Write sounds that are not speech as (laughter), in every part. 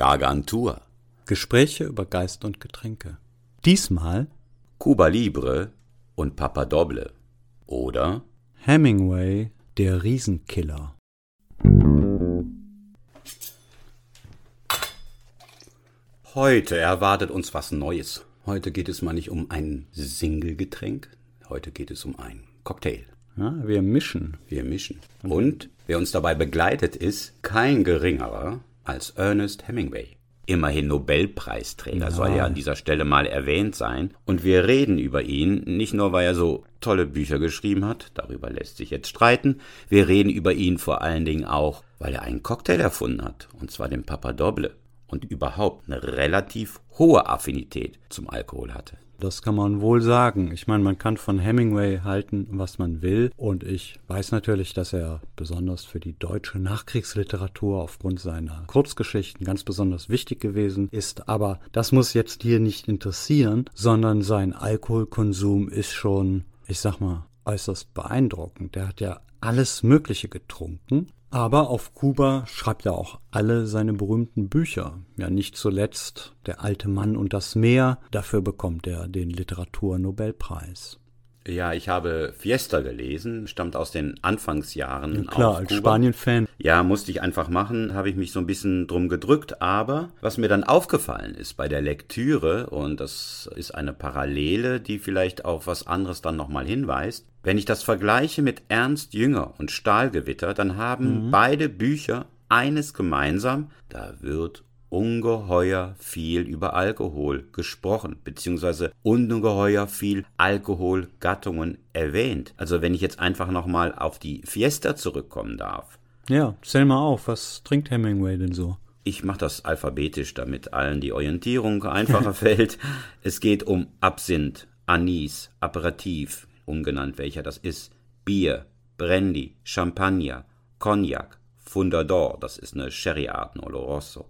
Gargantua, Gespräche über Geist und Getränke. Diesmal Cuba Libre und Papa Doble. Oder Hemingway, der Riesenkiller. Heute erwartet uns was Neues. Heute geht es mal nicht um ein Single-Getränk, heute geht es um ein Cocktail. Ja, wir mischen. Wir mischen. Und wer uns dabei begleitet, ist kein geringerer als Ernest Hemingway. Immerhin Nobelpreisträger Ja. soll ja an dieser Stelle mal erwähnt sein. Und wir reden über ihn, nicht nur weil er so tolle Bücher geschrieben hat, darüber lässt sich jetzt streiten. Wir reden über ihn vor allen Dingen auch, weil er einen Cocktail erfunden hat, und zwar den Papa Doble. Und überhaupt eine relativ hohe Affinität zum Alkohol hatte. Das kann man wohl sagen. Ich meine, man kann von Hemingway halten, was man will. Und ich weiß natürlich, dass er besonders für die deutsche Nachkriegsliteratur aufgrund seiner Kurzgeschichten ganz besonders wichtig gewesen ist. Aber das muss jetzt hier nicht interessieren, sondern sein Alkoholkonsum ist schon, ich sag mal, äußerst beeindruckend. Der hat ja alles Mögliche getrunken. Aber auf Kuba schreibt er auch alle seine berühmten Bücher. Ja, nicht zuletzt Der alte Mann und das Meer. Dafür bekommt er den Literaturnobelpreis. Ja, ich habe Fiesta gelesen, stammt aus den Anfangsjahren Klar, auf als. Spanien-Fan. Ja, musste ich einfach machen, habe ich mich so ein bisschen drum gedrückt, aber was mir dann aufgefallen ist bei der Lektüre, und das ist eine Parallele, die vielleicht auf was anderes dann nochmal hinweist, wenn ich das vergleiche mit Ernst Jünger und Stahlgewitter, dann haben beide Bücher eines gemeinsam, da wird ungeheuer viel über Alkohol gesprochen, beziehungsweise ungeheuer viel Alkoholgattungen erwähnt. Also wenn ich jetzt einfach nochmal auf die Fiesta zurückkommen darf. Ja, zähl mal auf, was trinkt Hemingway denn so? Ich mache das alphabetisch, damit allen die Orientierung einfacher (laughs) fällt. Es geht um Absinth, Anis, Aperitif, ungenannt welcher das ist, Bier, Brandy, Champagner, Cognac, Fundador, das ist eine Sherry-Art, ein Oloroso.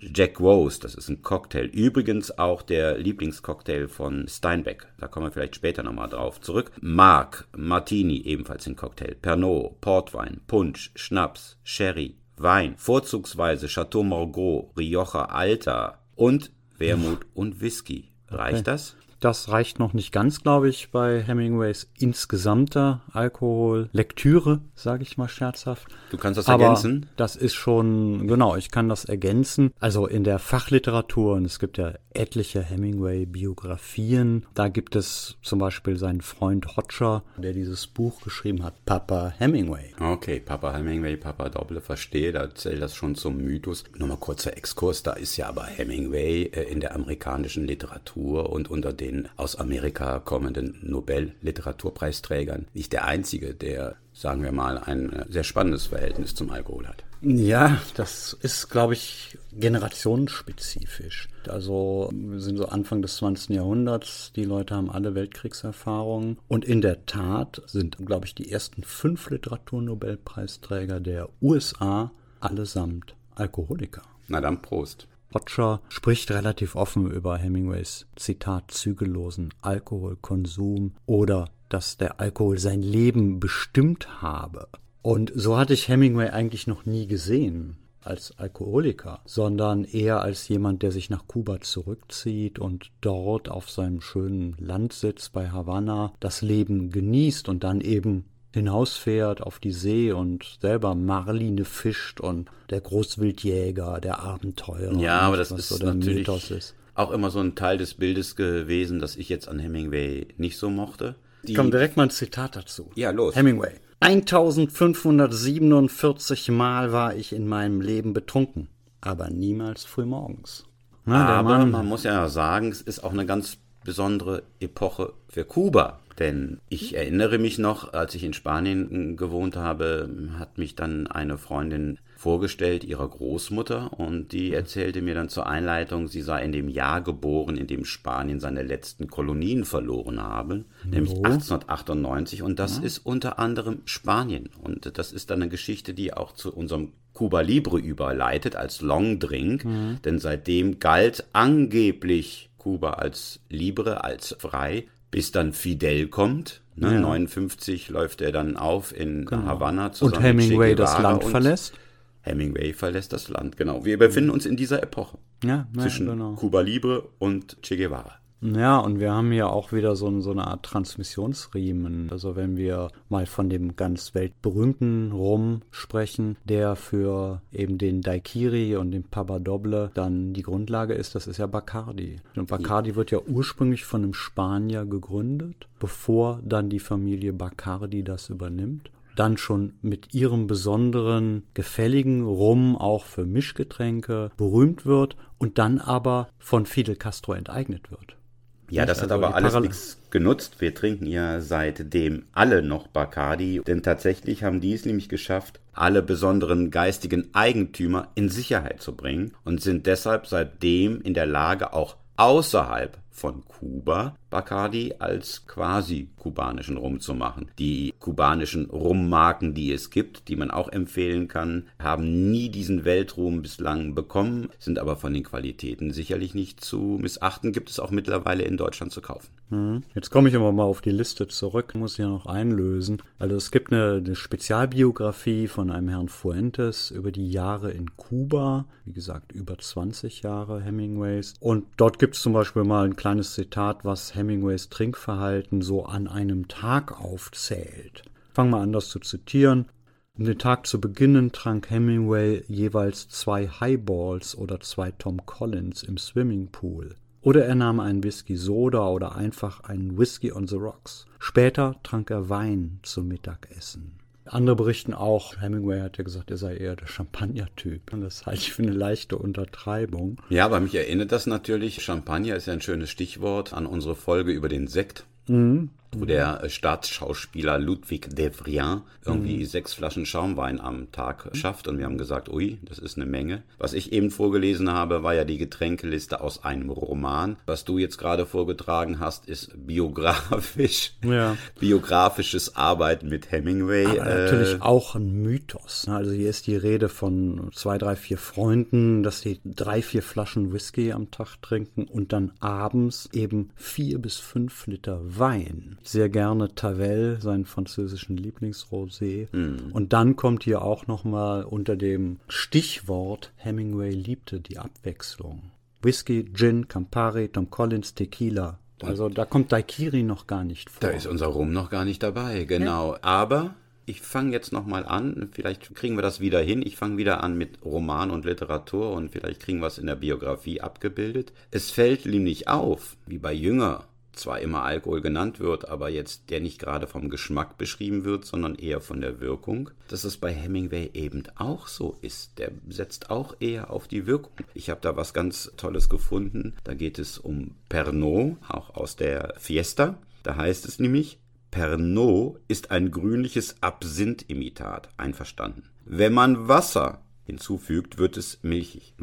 Jack Rose, das ist ein Cocktail. Übrigens auch der Lieblingscocktail von Steinbeck. Da kommen wir vielleicht später nochmal drauf zurück. Mark, Martini, ebenfalls ein Cocktail. Pernod, Portwein, Punsch, Schnaps, Sherry, Wein, vorzugsweise Chateau Margaux, Rioja Alta und Wermut und Whisky. Reicht das? Das reicht noch nicht ganz, glaube ich, bei Hemingways insgesamter Alkohollektüre, sage ich mal scherzhaft. Du kannst das Aber ergänzen? das ist schon, genau, ich kann das ergänzen. Also in der Fachliteratur, und es gibt ja etliche Hemingway-Biografien, da gibt es zum Beispiel seinen Freund Hodger, der dieses Buch geschrieben hat, Papa Hemingway. Okay, Papa Hemingway, Papa Doble, verstehe, da zählt das schon zum Mythos. Nochmal kurzer Exkurs, da ist ja aber Hemingway äh, in der amerikanischen Literatur und unter den aus Amerika kommenden Nobel-Literaturpreisträgern nicht der einzige, der, sagen wir mal, ein äh, sehr spannendes Verhältnis zum Alkohol hat. Ja, das ist, glaube ich, generationsspezifisch. Also wir sind so Anfang des 20. Jahrhunderts, die Leute haben alle Weltkriegserfahrungen. Und in der Tat sind, glaube ich, die ersten fünf Literaturnobelpreisträger der USA allesamt Alkoholiker. Na dann Prost. Roger spricht relativ offen über Hemingways Zitat zügellosen Alkoholkonsum oder dass der Alkohol sein Leben bestimmt habe. Und so hatte ich Hemingway eigentlich noch nie gesehen als Alkoholiker, sondern eher als jemand, der sich nach Kuba zurückzieht und dort auf seinem schönen Landsitz bei Havanna das Leben genießt und dann eben hinausfährt auf die See und selber Marline fischt und der Großwildjäger, der Abenteurer. Ja, aber das ist so der natürlich Mythos ist. auch immer so ein Teil des Bildes gewesen, das ich jetzt an Hemingway nicht so mochte. Die, Komm, direkt mal ein Zitat dazu. Ja, los. Hemingway. 1547 Mal war ich in meinem Leben betrunken, aber niemals frühmorgens. Na, Aber man muss ja sagen, es ist auch eine ganz besondere Epoche für Kuba. Denn ich erinnere mich noch, als ich in Spanien gewohnt habe, hat mich dann eine Freundin vorgestellt, ihrer Großmutter, und die erzählte mir dann zur Einleitung, sie sei in dem Jahr geboren, in dem Spanien seine letzten Kolonien verloren habe, nämlich 1898, und das ist unter anderem Spanien. Und das ist dann eine Geschichte, die auch zu unserem Cuba Libre überleitet als Long Drink, denn seitdem galt angeblich Kuba als Libre, als frei, bis dann Fidel kommt. Ne, Ja. 59 läuft er dann auf in Havanna zusammen und Hemingway mit das Land verlässt. Hemingway verlässt das Land. Genau. Wir befinden uns in dieser Epoche. Ja, ja zwischen genau. Cuba Libre und Che Guevara. Ja, und wir haben hier auch wieder so, so eine Art Transmissionsriemen. Also wenn wir mal von dem ganz weltberühmten Rum sprechen, der für eben den Daikiri und den Pabadoble dann die Grundlage ist, das ist ja Bacardi. Und Bacardi wird ja ursprünglich von einem Spanier gegründet, bevor dann die Familie Bacardi das übernimmt dann schon mit ihrem besonderen, gefälligen Rum auch für Mischgetränke berühmt wird und dann aber von Fidel Castro enteignet wird. Ja, das hat Also aber alles nichts genutzt. Wir trinken ja seitdem alle noch Bacardi, denn tatsächlich haben die es nämlich geschafft, alle besonderen geistigen Eigentümer in Sicherheit zu bringen und sind deshalb seitdem in der Lage, auch außerhalb von Kuba Bacardi als quasi kubanischen Rum zu machen. Die kubanischen Rummarken, die es gibt, die man auch empfehlen kann, haben nie diesen Weltruhm bislang bekommen, sind aber von den Qualitäten sicherlich nicht zu missachten, gibt es auch mittlerweile in Deutschland zu kaufen. Mhm. Jetzt komme ich aber mal auf die Liste zurück, muss ich ja noch einlösen. Also es gibt eine, eine Spezialbiografie von einem Herrn Fuentes über die Jahre in Kuba, wie gesagt über 20 Jahre Hemingways. Und dort gibt es zum Beispiel mal ein kleines Zitat, was Hemingways Trinkverhalten so an einem Tag aufzählt. Fangen wir an, das zu zitieren. Um den Tag zu beginnen, trank Hemingway jeweils zwei Highballs oder zwei Tom Collins im Swimmingpool. Oder er nahm einen Whisky Soda oder einfach einen Whisky on the Rocks. Später trank er Wein zum Mittagessen. Andere berichten auch, Hemingway hat ja gesagt, er sei eher der Champagner-Typ. Und das halte ich für eine leichte Untertreibung. Ja, aber mich erinnert das natürlich, Champagner ist ja ein schönes Stichwort, an unsere Folge über den Sekt. Wo der äh, Staatsschauspieler Ludwig Devrien irgendwie sechs Flaschen Schaumwein am Tag schafft. Und wir haben gesagt, ui, das ist eine Menge. Was ich eben vorgelesen habe, war ja die Getränkeliste aus einem Roman. Was du jetzt gerade vorgetragen hast, ist biografisch. Ja. (laughs) Biografisches Arbeiten mit Hemingway. Aber äh, natürlich auch ein Mythos. ne? Also hier ist die Rede von zwei, drei, vier Freunden, dass sie drei, vier Flaschen Whisky am Tag trinken und dann abends eben vier bis fünf Liter Wein. Sehr gerne Tavel, seinen französischen Lieblingsrosé. Und dann kommt hier auch nochmal unter dem Stichwort Hemingway liebte die Abwechslung. Whisky, Gin, Campari, Tom Collins, Tequila. Also da kommt Daikiri noch gar nicht vor. Da ist unser Rum noch gar nicht dabei, genau. Aber ich fange jetzt nochmal an, vielleicht kriegen wir das wieder hin. Ich fange wieder an mit Roman und Literatur und vielleicht kriegen wir es in der Biografie abgebildet. Es fällt ihm nicht auf, wie bei Jünger zwar immer Alkohol genannt wird, aber jetzt der nicht gerade vom Geschmack beschrieben wird, sondern eher von der Wirkung, dass es bei Hemingway eben auch so ist. Der setzt auch eher auf die Wirkung. Ich habe da was ganz Tolles gefunden. Da geht es um Pernod, auch aus der Fiesta. Da heißt es nämlich, Pernod ist ein grünliches Absinth-Imitat. Einverstanden. Wenn man Wasser hinzufügt, wird es milchig.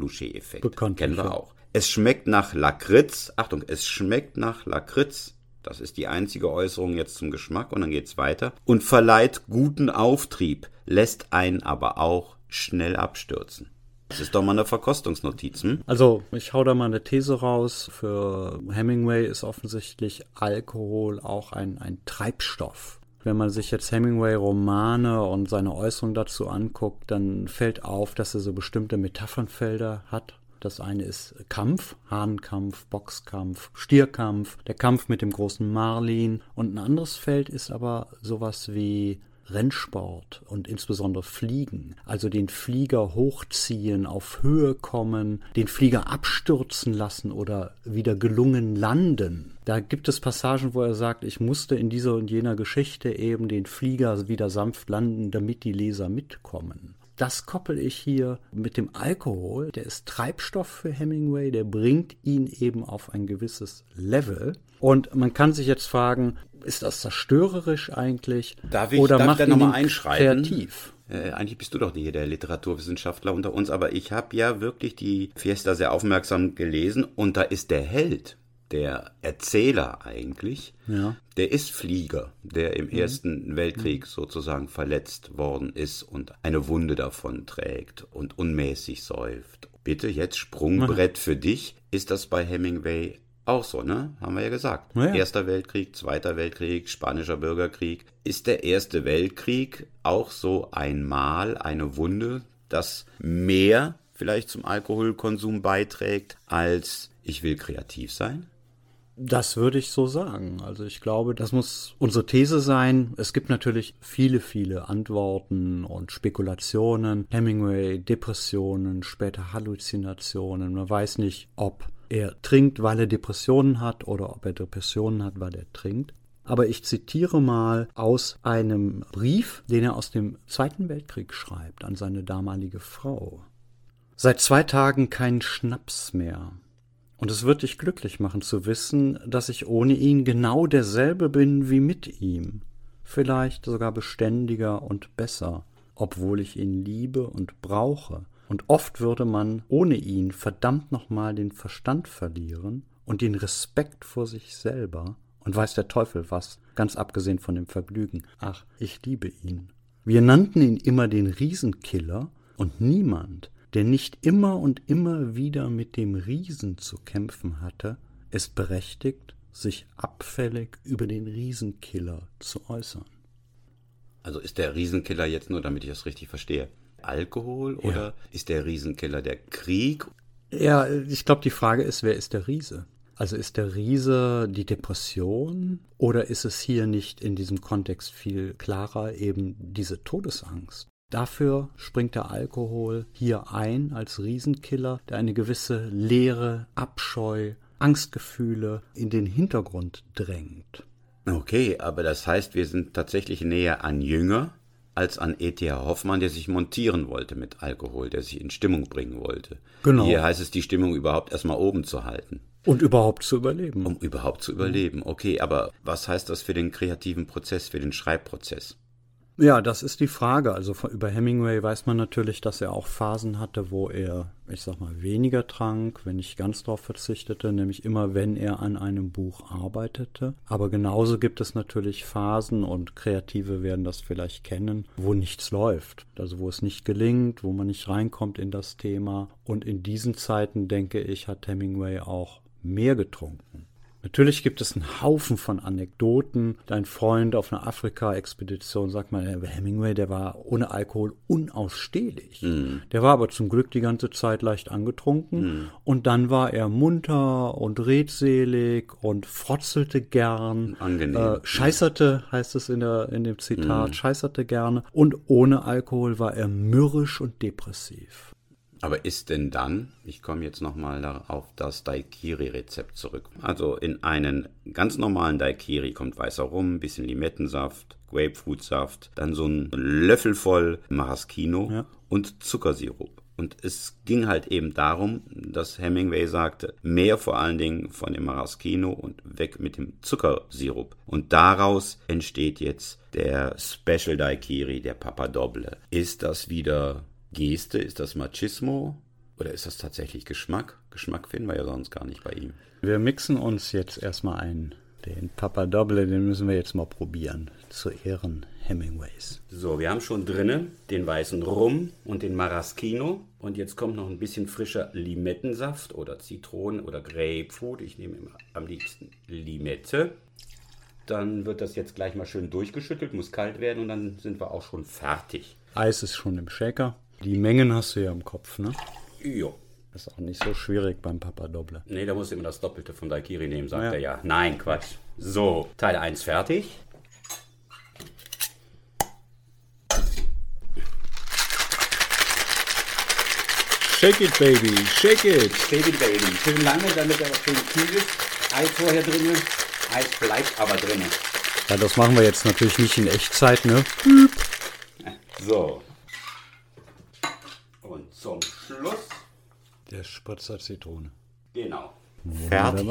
Bekanntlich, Kennen wir auch. Es schmeckt nach Lakritz. Achtung, es schmeckt nach Lakritz. Das ist die einzige Äußerung jetzt zum Geschmack und dann geht's weiter. Und verleiht guten Auftrieb, lässt einen aber auch schnell abstürzen. Das ist doch mal eine Verkostungsnotiz, hm? Also, ich hau da mal eine These raus. Für Hemingway ist offensichtlich Alkohol auch ein, ein Treibstoff. Wenn man sich jetzt Hemingway-Romane und seine Äußerung dazu anguckt, dann fällt auf, dass er so bestimmte Metaphernfelder hat. Das eine ist Kampf, Hahnkampf, Boxkampf, Stierkampf, der Kampf mit dem großen Marlin. Und ein anderes Feld ist aber sowas wie Rennsport und insbesondere Fliegen, also den Flieger hochziehen, auf Höhe kommen, den Flieger abstürzen lassen oder wieder gelungen landen. Da gibt es Passagen, wo er sagt, ich musste in dieser und jener Geschichte eben den Flieger wieder sanft landen, damit die Leser mitkommen. Das koppel ich hier mit dem Alkohol. Der ist Treibstoff für Hemingway, der bringt ihn eben auf ein gewisses Level. Und man kann sich jetzt fragen, ist das zerstörerisch eigentlich? Darf ich- oder darf ich macht da ihn noch mal ihn einschreiten? kreativ? Äh, eigentlich bist du doch hier der Literaturwissenschaftler unter uns, aber ich habe ja wirklich die Fiesta sehr aufmerksam gelesen und da ist der Held, der Erzähler eigentlich, Ja. der ist Flieger, der im Ersten Weltkrieg sozusagen verletzt worden ist und eine Wunde davon trägt und unmäßig säuft. Bitte jetzt Sprungbrett für dich. Ist das bei Hemingway auch so, ne? Haben wir ja gesagt. Ja. Erster Weltkrieg, Zweiter Weltkrieg, Spanischer Bürgerkrieg. Ist der Erste Weltkrieg auch so einmal eine Wunde das mehr vielleicht zum Alkoholkonsum beiträgt, als ich will kreativ sein? Das würde ich so sagen. Also ich glaube, das muss unsere These sein. Es gibt natürlich viele, viele Antworten und Spekulationen. Hemingway, Depressionen, später Halluzinationen. Man weiß nicht, ob er trinkt, weil er Depressionen hat oder ob er Depressionen hat, weil er trinkt. Aber ich zitiere mal aus einem Brief, den er aus dem Zweiten Weltkrieg schreibt an seine damalige Frau. Seit zwei Tagen kein Schnaps mehr. Und es wird dich glücklich machen zu wissen, dass ich ohne ihn genau derselbe bin wie mit ihm, vielleicht sogar beständiger und besser, obwohl ich ihn liebe und brauche. Und oft würde man ohne ihn verdammt nochmal den Verstand verlieren und den Respekt vor sich selber und weiß der Teufel was, ganz abgesehen von dem Vergnügen. Ach, ich liebe ihn. Wir nannten ihn immer den Riesenkiller und niemand, der nicht immer und immer wieder mit dem Riesen zu kämpfen hatte, ist berechtigt, sich abfällig über den Riesenkiller zu äußern. Also ist der Riesenkiller jetzt nur, damit ich das richtig verstehe, Alkohol ja. oder ist der Riesenkiller der Krieg? Ja, ich glaube, die Frage ist, wer ist der Riese? Also ist der Riese die Depression oder ist es hier nicht in diesem Kontext viel klarer eben diese Todesangst? Dafür springt der Alkohol hier ein als Riesenkiller, der eine gewisse Leere, Abscheu, Angstgefühle in den Hintergrund drängt. Okay, aber das heißt, wir sind tatsächlich näher an Jünger als an E.T.H. Hoffmann, der sich montieren wollte mit Alkohol, der sich in Stimmung bringen wollte. Genau. Hier heißt es, die Stimmung überhaupt erstmal oben zu halten. Und überhaupt zu überleben. Um überhaupt zu überleben. Okay, aber was heißt das für den kreativen Prozess, für den Schreibprozess? Ja, das ist die Frage. Also über Hemingway weiß man natürlich, dass er auch Phasen hatte, wo er, ich sag mal, weniger trank, wenn nicht ganz darauf verzichtete, nämlich immer, wenn er an einem Buch arbeitete. Aber genauso gibt es natürlich Phasen und Kreative werden das vielleicht kennen, wo nichts läuft. Also wo es nicht gelingt, wo man nicht reinkommt in das Thema. Und in diesen Zeiten, denke ich, hat Hemingway auch mehr getrunken. Natürlich gibt es einen Haufen von Anekdoten. Dein Freund auf einer Afrika-Expedition sagt mal, Hemingway, der war ohne Alkohol unausstehlich. Mm. Der war aber zum Glück die ganze Zeit leicht angetrunken. Mm. Und dann war er munter und redselig und frotzelte gern. Angenehm. Äh, scheißerte, heißt es in, der, in dem Zitat, mm. scheißerte gerne. Und ohne Alkohol war er mürrisch und depressiv. Aber ist denn dann, ich komme jetzt nochmal auf das Daikiri-Rezept zurück. Also in einen ganz normalen Daikiri kommt weißer Rum, ein bisschen Limettensaft, Grapefruitsaft, dann so ein Löffel voll Maraschino ja. und Zuckersirup. Und es ging halt eben darum, dass Hemingway sagte, mehr vor allen Dingen von dem Maraschino und weg mit dem Zuckersirup. Und daraus entsteht jetzt der Special Daikiri, der Papa Doble. Ist das wieder Geste? Ist das Machismo? Oder ist das tatsächlich Geschmack? Geschmack finden wir ja sonst gar nicht bei ihm. Wir mixen uns jetzt erstmal ein. Den Papa Double, den müssen wir jetzt mal probieren. Zu Ehren Hemingways. So, wir haben schon drinnen den weißen Rum und den Maraschino. Und jetzt kommt noch ein bisschen frischer Limettensaft oder Zitronen oder Grapefruit. Ich nehme immer am liebsten Limette. Dann wird das jetzt gleich mal schön durchgeschüttelt, muss kalt werden und dann sind wir auch schon fertig. Eis ist schon im Shaker. Die Mengen hast du ja im Kopf, ne? Jo. Ist auch nicht so schwierig beim Papa Doble. Nee, da musst du immer das Doppelte von Daikiri nehmen, sagt ja. er ja. Nein, Quatsch. So, Teil 1 fertig. Shake it, baby, shake it. Shake it, baby. Schön lange, damit er auch schön kühl ist. Eis vorher drin. Eis bleibt aber drin. Ja, das machen wir jetzt natürlich nicht in Echtzeit, ne? So, zum Schluss der Spritzer Zitrone. Genau. Fertig.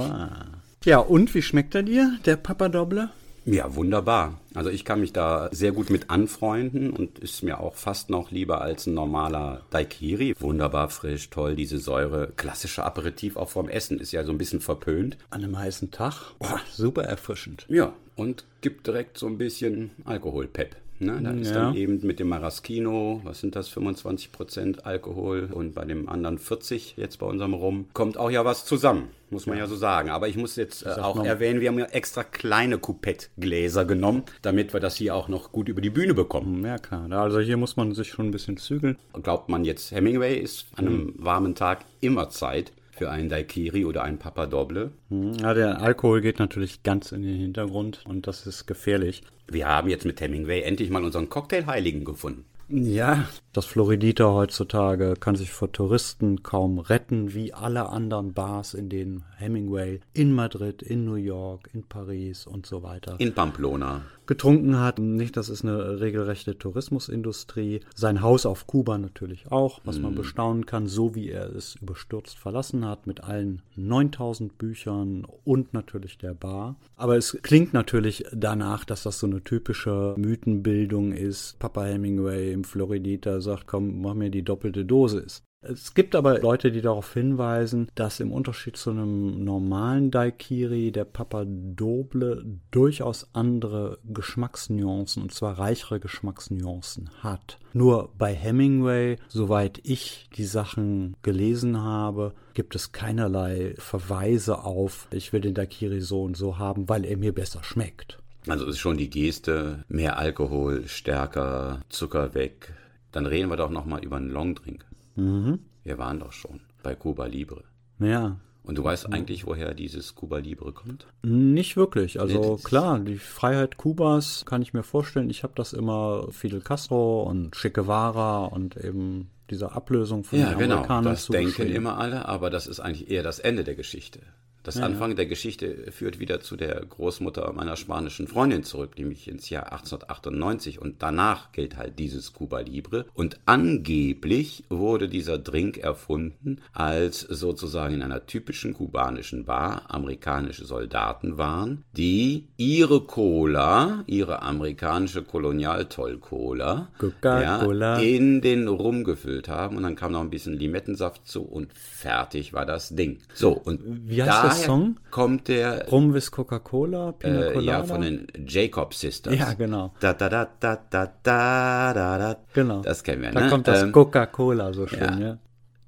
Ja, und wie schmeckt er dir, der Papa Doble? Ja, wunderbar. Also ich kann mich da sehr gut mit anfreunden und ist mir auch fast noch lieber als ein normaler Daikiri. Wunderbar frisch, toll, diese Säure. Klassischer Aperitif auch vorm Essen ist ja so ein bisschen verpönt. An einem heißen Tag. Boah, super erfrischend. Ja, und gibt direkt so ein bisschen Alkoholpep. Ne? Da ist Ja. dann eben mit dem Maraschino, was sind das, 25 Prozent Alkohol und bei dem anderen 40 jetzt bei unserem Rum, kommt auch ja was zusammen, muss man ja, so sagen. Aber ich muss jetzt äh, auch man- erwähnen, wir haben ja extra kleine Coupette-Gläser genommen, damit wir das hier auch noch gut über die Bühne bekommen. Ja, klar. Also hier muss man sich schon ein bisschen zügeln. Glaubt man jetzt, Hemingway ist an einem warmen Tag immer Zeit für einen Daiquiri oder einen Papa Doble. Ja, der Alkohol geht natürlich ganz in den Hintergrund und das ist gefährlich. Wir haben jetzt mit Hemingway endlich mal unseren Cocktailheiligen gefunden. Ja. Das Floridita heutzutage kann sich vor Touristen kaum retten, wie alle anderen Bars, in denen Hemingway in Madrid, in New York, in Paris und so weiter In Pamplona. getrunken hat. Nicht, das ist eine regelrechte Tourismusindustrie. Sein Haus auf Kuba natürlich auch, was man bestaunen kann, so wie er es überstürzt verlassen hat, mit allen 9000 Büchern und natürlich der Bar. Aber es klingt natürlich danach, dass das so eine typische Mythenbildung ist. Papa Hemingway im Floridita sagt, komm, mach mir die doppelte Dosis. Es gibt aber Leute, die darauf hinweisen, dass im Unterschied zu einem normalen Daikiri der Papa Doble durchaus andere Geschmacksnuancen und zwar reichere Geschmacksnuancen hat. Nur bei Hemingway, soweit ich die Sachen gelesen habe, gibt es keinerlei Verweise auf, ich will den Daikiri so und so haben, weil er mir besser schmeckt. Also ist schon die Geste, mehr Alkohol, stärker, Zucker weg. Dann reden wir doch nochmal über einen Longdrink. Wir waren doch schon bei Cuba Libre. Ja, Und du weißt eigentlich, woher dieses Cuba Libre kommt? Nicht wirklich. Also Nee, klar, die Freiheit Kubas kann ich mir vorstellen. Ich habe das immer Fidel Castro und Che Guevara und eben dieser Ablösung von Ja, den genau. Amerikanern Das denken immer alle, aber das ist eigentlich eher das Ende der Geschichte. Das Anfang der Geschichte führt wieder zu der Großmutter meiner spanischen Freundin zurück, nämlich ins Jahr 1898. Und danach gilt halt dieses Cuba Libre. Und angeblich wurde dieser Drink erfunden, als sozusagen in einer typischen kubanischen Bar amerikanische Soldaten waren, die ihre Cola, ihre amerikanische Kolonialtoll-Cola, ja, in den Rum gefüllt haben und dann kam noch ein bisschen Limettensaft zu und fertig war das Ding. So, und Wie heißt der daher Song? kommt der Rum with Coca-Cola, Pina äh, ja von den Jacob Sisters. Ja, genau. Da da da da da da da da. Genau. Das kennen wir, Da ne? kommt das Ähm, Coca-Cola so schön, ja. ja.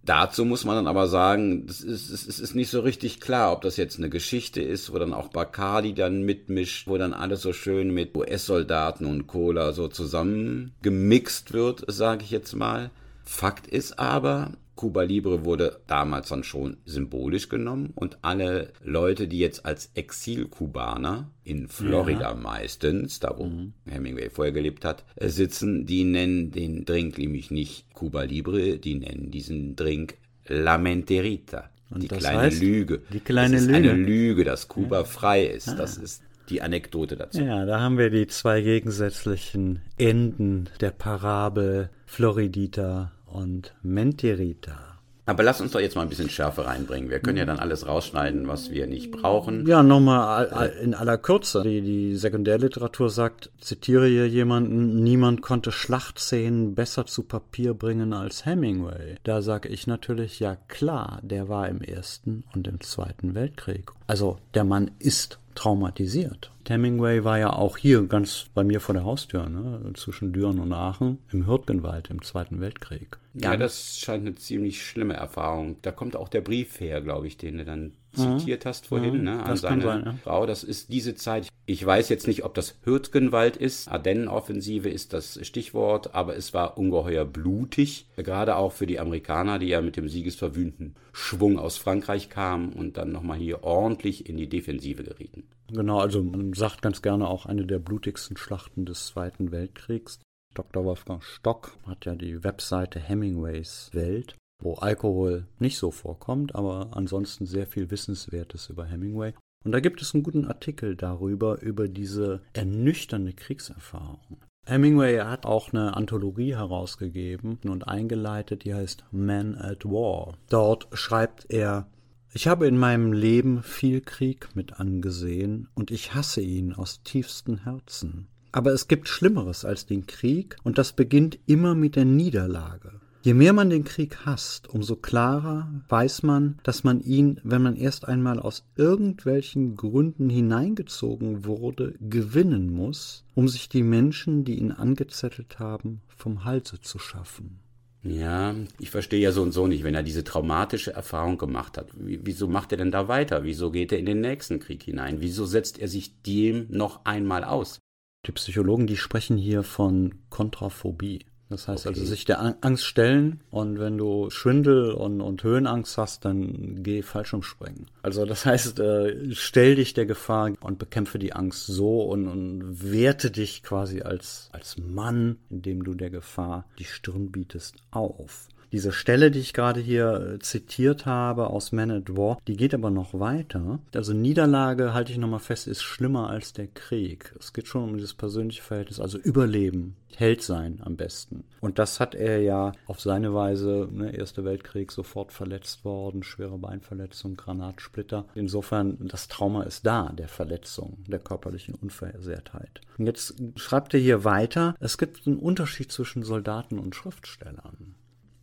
Dazu muss man dann aber sagen, es ist, es ist- es ist nicht so richtig klar, ob das jetzt eine Geschichte ist, wo dann auch Bacardi dann mitmischt, wo dann alles so schön mit US-Soldaten und Cola so zusammen gemixt wird, sage ich jetzt mal. Fakt ist aber, Cuba Libre wurde damals dann schon symbolisch genommen und alle Leute, die jetzt als Exil-Kubaner in Florida meistens, da wo Hemingway vorher gelebt hat, äh, sitzen, die nennen den Drink nämlich nicht Cuba Libre, die nennen diesen Drink La Menterita. Und die das kleine heißt, Lüge. die kleine es ist Lüge. Ah. eine Lüge, dass Kuba frei ist. Das ist die Anekdote dazu. Ja, da haben wir die zwei gegensätzlichen Enden der Parabel Floridita und Menterita. Aber lass uns doch jetzt mal ein bisschen Schärfe reinbringen. Wir können ja dann alles rausschneiden, was wir nicht brauchen. Ja, nochmal in aller Kürze. Die, die Sekundärliteratur sagt, zitiere hier jemanden, niemand konnte Schlachtszenen besser zu Papier bringen als Hemingway. Da sage ich natürlich, ja klar, der war im Ersten und im Zweiten Weltkrieg. Also der Mann ist traumatisiert. Hemingway war ja auch hier ganz bei mir vor der Haustür, ne, zwischen Düren und Aachen, im Hürtgenwald im Zweiten Weltkrieg. Ja, das scheint eine ziemlich schlimme Erfahrung. Da kommt auch der Brief her, glaube ich, den du dann zitiert hast vorhin, ne, an Mhm. das kann seine sein, ja. Frau. Das ist diese Zeit. Ich weiß jetzt nicht, ob das Hürtgenwald ist. Ardennenoffensive ist das Stichwort, aber es war ungeheuer blutig. Gerade auch für die Amerikaner, die ja mit dem siegesverwühnten Schwung aus Frankreich kamen und dann nochmal hier ordentlich in die Defensive gerieten. Genau, also man sagt ganz gerne auch eine der blutigsten Schlachten des Zweiten Weltkriegs. Dr. Wolfgang Stock hat ja die Webseite Hemingways Welt, wo Alkohol nicht so vorkommt, aber ansonsten sehr viel Wissenswertes über Hemingway. Und da gibt es einen guten Artikel darüber, über diese ernüchternde Kriegserfahrung. Hemingway hat auch eine Anthologie herausgegeben und eingeleitet, die heißt Man at War. Dort schreibt er, ich habe in meinem Leben viel Krieg mit angesehen und ich hasse ihn aus tiefstem Herzen. Aber es gibt Schlimmeres als den Krieg und das beginnt immer mit der Niederlage. Je mehr man den Krieg hasst, umso klarer weiß man, dass man ihn, wenn man erst einmal aus irgendwelchen Gründen hineingezogen wurde, gewinnen muss, um sich die Menschen, die ihn angezettelt haben, vom Halse zu schaffen. Ja, ich verstehe ja so und so nicht, wenn er diese traumatische Erfahrung gemacht hat. Wieso macht er denn da weiter? Wieso geht er in den nächsten Krieg hinein? Wieso setzt er sich dem noch einmal aus? Die Psychologen, die sprechen hier von Kontraphobie. Das heißt also, okay. also sich der Angst stellen und wenn du Schwindel und, und Höhenangst hast, dann geh Fallschirmspringen. Also das heißt, äh, stell dich der Gefahr und bekämpfe die Angst so und, und werte dich quasi als, als Mann, indem du der Gefahr die Stirn bietest, auf. Diese Stelle, die ich gerade hier äh, zitiert habe aus Man at War, die geht aber noch weiter. Also Niederlage, halte ich nochmal fest, ist schlimmer als der Krieg. Es geht schon um dieses persönliche Verhältnis, also Überleben, Held sein am besten. Und das hat er ja auf seine Weise, ne, Erster Weltkrieg, sofort verletzt worden, schwere Beinverletzung, Granatsplitter. Insofern, das Trauma ist da, der Verletzung, der körperlichen Unversehrtheit. Und jetzt schreibt er hier weiter, es gibt einen Unterschied zwischen Soldaten und Schriftstellern.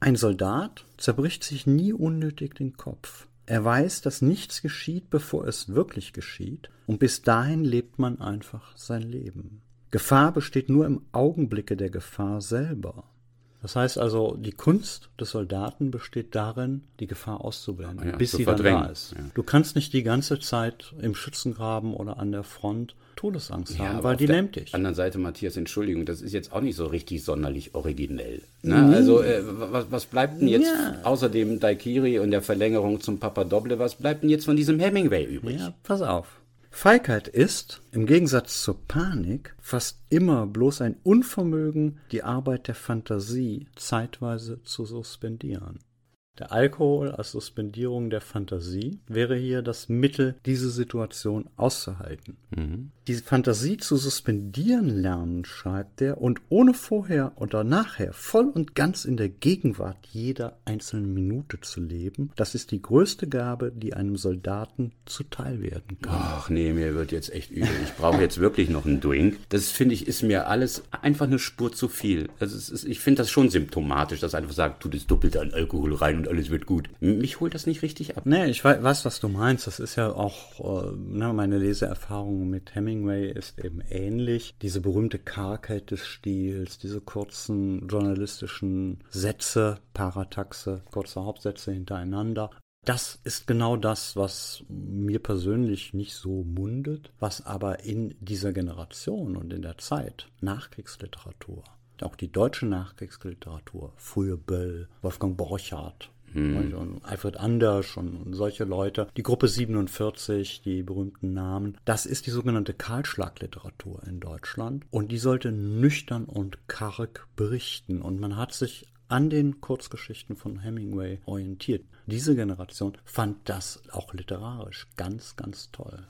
Ein Soldat zerbricht sich nie unnötig den Kopf. Er weiß, dass nichts geschieht, bevor es wirklich geschieht, und bis dahin lebt man einfach sein Leben. Gefahr besteht nur im Augenblicke der Gefahr selber. Das heißt also, die Kunst des Soldaten besteht darin, die Gefahr auszublenden, ja, bis sie dann da ist. Ja. Du kannst nicht die ganze Zeit im Schützengraben oder an der Front Todesangst ja, haben, weil die lähmt dich. Anderen Seite, Matthias, Entschuldigung, das ist jetzt auch nicht so richtig sonderlich originell. Ne? Nee. Also, äh, was, was, bleibt denn jetzt außer dem Daikiri und der Verlängerung zum Papa Doble, was bleibt denn jetzt von diesem Hemingway übrig? Ja, pass auf. Feigheit ist, im Gegensatz zur Panik, fast immer bloß ein Unvermögen, die Arbeit der Fantasie zeitweise zu suspendieren. Der Alkohol als Suspendierung der Fantasie wäre hier das Mittel, diese Situation auszuhalten. Mhm. Die Fantasie zu suspendieren lernen, schreibt er, und ohne vorher oder nachher voll und ganz in der Gegenwart jeder einzelnen Minute zu leben, das ist die größte Gabe, die einem Soldaten zuteil werden kann. Ach nee, mir wird jetzt echt übel. Ich brauche jetzt wirklich noch einen Drink. Das finde ich, ist mir alles einfach eine Spur zu viel. Also ist, ich finde das schon symptomatisch, dass einfach sagt, tu das doppelt an Alkohol rein und alles wird gut. Mich holt das nicht richtig ab. Nee, ich weiß, was du meinst. Das ist ja auch, äh, ne, meine Leseerfahrung mit Hemingway ist eben ähnlich. Diese berühmte Kargheit des Stils, diese kurzen journalistischen Sätze, Parataxe, kurze Hauptsätze hintereinander. Das ist genau das, was mir persönlich nicht so mundet, was aber in dieser Generation und in der Zeit Nachkriegsliteratur, auch die deutsche Nachkriegsliteratur, frühe Böll, Wolfgang Borchardt, hm. Und Alfred Anders und solche Leute. Die Gruppe 47, die berühmten Namen. Das ist die sogenannte Kahlschlagliteratur in Deutschland. Und die sollte nüchtern und karg berichten. Und man hat sich an den Kurzgeschichten von Hemingway orientiert. Diese Generation fand das auch literarisch ganz, ganz toll.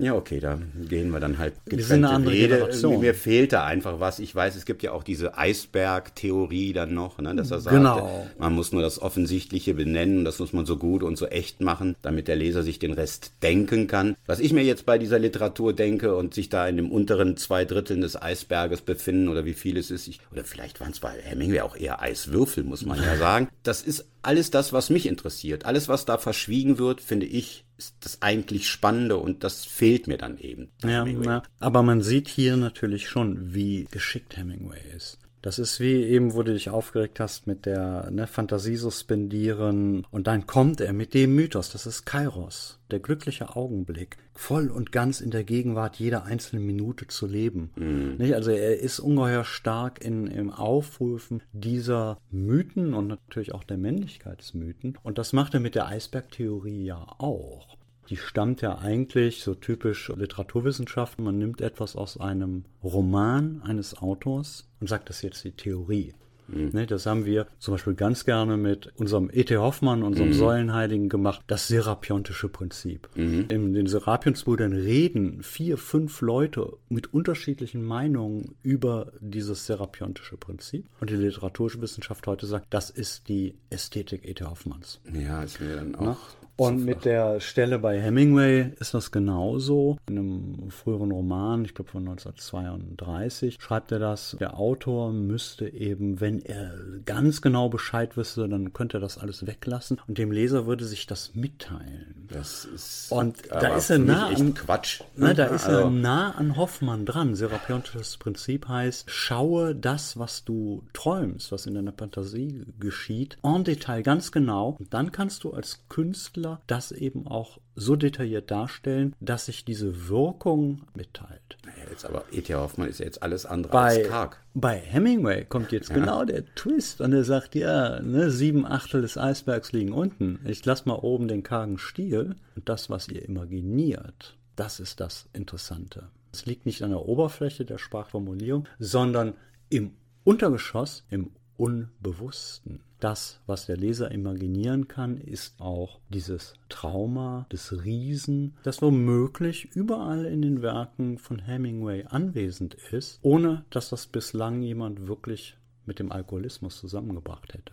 Ja, okay, da gehen wir dann halt getrennte wir Rede. Mir fehlt da einfach was. Ich weiß, es gibt ja auch diese Eisberg-Theorie dann noch, ne, dass er sagt, genau. man muss nur das Offensichtliche benennen, das muss man so gut und so echt machen, damit der Leser sich den Rest denken kann. Was ich mir jetzt bei dieser Literatur denke und sich da in dem unteren zwei Dritteln des Eisberges befinden oder wie viel es ist, ich, oder vielleicht waren es bei Hemingway auch eher Eiswürfel, muss man ja (laughs) sagen. Das ist alles das, was mich interessiert. Alles, was da verschwiegen wird, finde ich, ist das eigentlich Spannende und das fehlt mir dann eben. Ja, na, aber man sieht hier natürlich schon, wie geschickt Hemingway ist. Das ist wie eben, wo du dich aufgeregt hast mit der ne, Fantasie suspendieren. Und dann kommt er mit dem Mythos, das ist Kairos, der glückliche Augenblick, voll und ganz in der Gegenwart jeder einzelnen Minute zu leben. Mhm. Nicht? Also er ist ungeheuer stark in, im Aufrufen dieser Mythen und natürlich auch der Männlichkeitsmythen. Und das macht er mit der Eisbergtheorie ja auch die stammt ja eigentlich so typisch Literaturwissenschaft. Man nimmt etwas aus einem Roman eines Autors und sagt, das ist jetzt die Theorie. Mhm. Ne, das haben wir zum Beispiel ganz gerne mit unserem E.T. Hoffmann, unserem mhm. Säulenheiligen gemacht, das serapiontische Prinzip. Mhm. In den Serapionsbrüdern reden vier, fünf Leute mit unterschiedlichen Meinungen über dieses serapiontische Prinzip. Und die Literaturwissenschaft heute sagt, das ist die Ästhetik E.T. Hoffmanns. Ja, ist mir dann auch. Na? Und mit der Stelle bei Hemingway ist das genauso. In einem früheren Roman, ich glaube von 1932, schreibt er das, der Autor müsste eben, wenn er ganz genau Bescheid wüsste, dann könnte er das alles weglassen und dem Leser würde sich das mitteilen. Das ist und da ist er nah an Quatsch. Ne, da ist also. er nah an Hoffmann dran. Serapiontisches Prinzip heißt, schaue das, was du träumst, was in deiner Fantasie geschieht, en Detail ganz genau. Und dann kannst du als Künstler das eben auch so detailliert darstellen, dass sich diese Wirkung mitteilt. Naja, jetzt aber E.T. Hoffmann ist ja jetzt alles andere bei, als karg. Bei Hemingway kommt jetzt ja. genau der Twist und er sagt, ja, ne, sieben Achtel des Eisbergs liegen unten. Ich lasse mal oben den kargen Stiel und das, was ihr imaginiert, das ist das Interessante. Es liegt nicht an der Oberfläche der Sprachformulierung, sondern im Untergeschoss, im Unbewussten. Das, was der Leser imaginieren kann, ist auch dieses Trauma des Riesen, das womöglich überall in den Werken von Hemingway anwesend ist, ohne dass das bislang jemand wirklich mit dem Alkoholismus zusammengebracht hätte.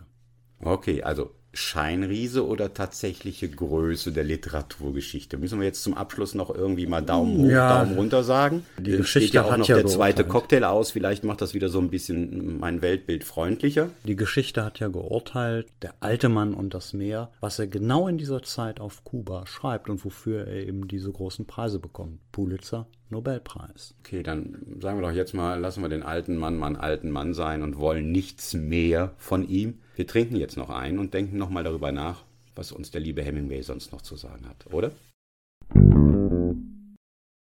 Okay, also Scheinriese oder tatsächliche Größe der Literaturgeschichte? Müssen wir jetzt zum Abschluss noch irgendwie mal Daumen hoch, ja, Daumen runter sagen? Die Geschichte Steht ja auch noch ja der zweite Cocktail aus. Vielleicht macht das wieder so ein bisschen mein Weltbild freundlicher. Die Geschichte hat ja geurteilt, der alte Mann und das Meer, was er genau in dieser Zeit auf Kuba schreibt und wofür er eben diese großen Preise bekommt. Pulitzer, Nobelpreis. Okay, dann sagen wir doch jetzt mal, lassen wir den alten Mann mal einen alten Mann sein und wollen nichts mehr von ihm. Wir trinken jetzt noch ein und denken nochmal darüber nach, was uns der liebe Hemingway sonst noch zu sagen hat, oder?